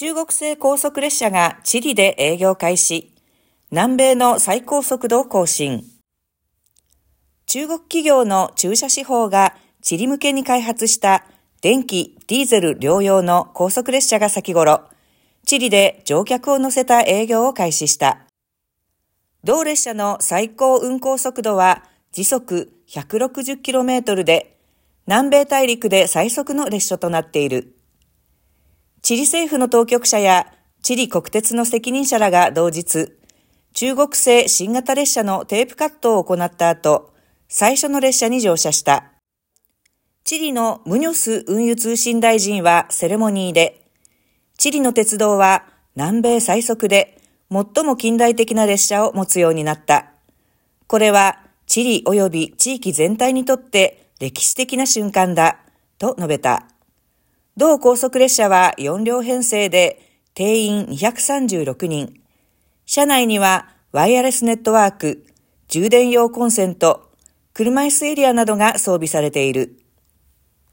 中国製高速列車がチリで営業開始。南米の最高速度を更新。中国企業の駐車司法がチリ向けに開発した電気、ディーゼル両用の高速列車が先頃、チリで乗客を乗せた営業を開始した。同列車の最高運行速度は時速 160km で、南米大陸で最速の列車となっている。チリ政府の当局者やチリ国鉄の責任者らが同日、中国製新型列車のテープカットを行った後、最初の列車に乗車した。チリのムニョス運輸通信大臣はセレモニーで、チリの鉄道は南米最速で最も近代的な列車を持つようになった。これはチリ及び地域全体にとって歴史的な瞬間だ、と述べた。同高速列車は4両編成で定員236人。車内にはワイヤレスネットワーク、充電用コンセント、車椅子エリアなどが装備されている。